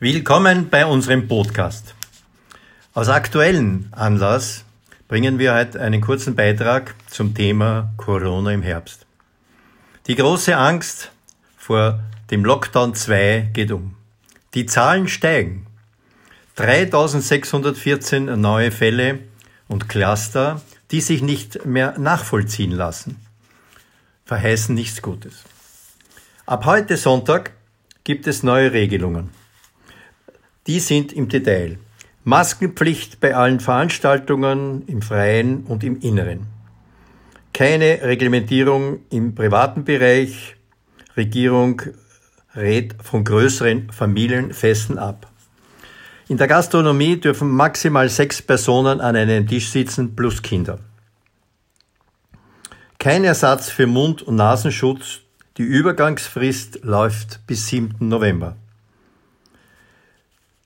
Willkommen bei unserem Podcast. Aus aktuellen Anlass bringen wir heute einen kurzen Beitrag zum Thema Corona im Herbst. Die große Angst vor dem Lockdown 2 geht um. Die Zahlen steigen. 3614 neue Fälle und Cluster, die sich nicht mehr nachvollziehen lassen, verheißen nichts Gutes. Ab heute Sonntag gibt es neue Regelungen. Die sind im Detail. Maskenpflicht bei allen Veranstaltungen im Freien und im Inneren. Keine Reglementierung im privaten Bereich. Regierung rät von größeren Familienfesten ab. In der Gastronomie dürfen maximal sechs Personen an einem Tisch sitzen plus Kinder. Kein Ersatz für Mund- und Nasenschutz. Die Übergangsfrist läuft bis 7. November.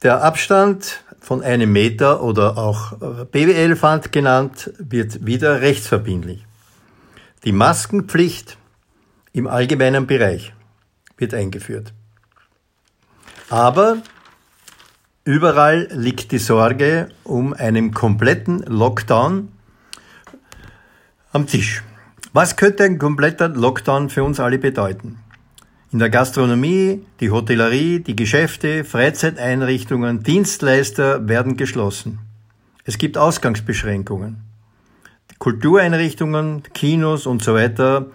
Der Abstand von einem Meter oder auch äh, Babyelefant genannt wird wieder rechtsverbindlich. Die Maskenpflicht im allgemeinen Bereich wird eingeführt. Aber überall liegt die Sorge um einen kompletten Lockdown am Tisch. Was könnte ein kompletter Lockdown für uns alle bedeuten? In der Gastronomie, die Hotellerie, die Geschäfte, Freizeiteinrichtungen, Dienstleister werden geschlossen. Es gibt Ausgangsbeschränkungen. Kultureinrichtungen, Kinos und so weiter,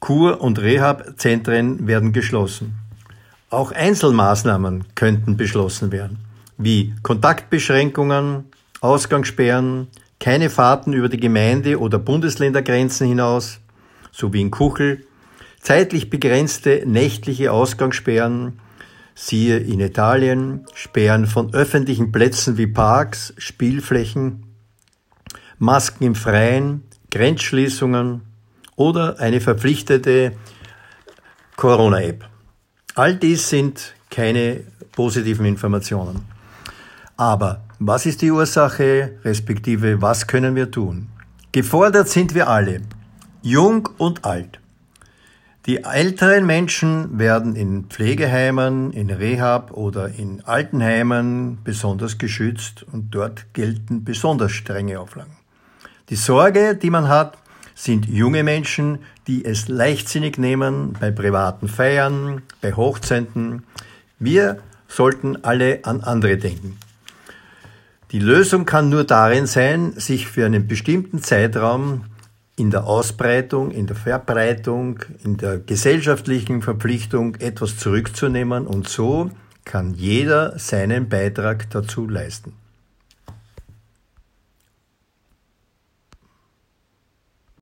Kur- und Rehabzentren werden geschlossen. Auch Einzelmaßnahmen könnten beschlossen werden, wie Kontaktbeschränkungen, Ausgangssperren, keine Fahrten über die Gemeinde- oder Bundesländergrenzen hinaus, sowie in Kuchel, Zeitlich begrenzte nächtliche Ausgangssperren, siehe in Italien, Sperren von öffentlichen Plätzen wie Parks, Spielflächen, Masken im Freien, Grenzschließungen oder eine verpflichtete Corona-App. All dies sind keine positiven Informationen. Aber was ist die Ursache, respektive was können wir tun? Gefordert sind wir alle, jung und alt. Die älteren Menschen werden in Pflegeheimen, in Rehab oder in Altenheimen besonders geschützt und dort gelten besonders strenge Auflagen. Die Sorge, die man hat, sind junge Menschen, die es leichtsinnig nehmen bei privaten Feiern, bei Hochzeiten. Wir sollten alle an andere denken. Die Lösung kann nur darin sein, sich für einen bestimmten Zeitraum in der Ausbreitung, in der Verbreitung, in der gesellschaftlichen Verpflichtung etwas zurückzunehmen und so kann jeder seinen Beitrag dazu leisten.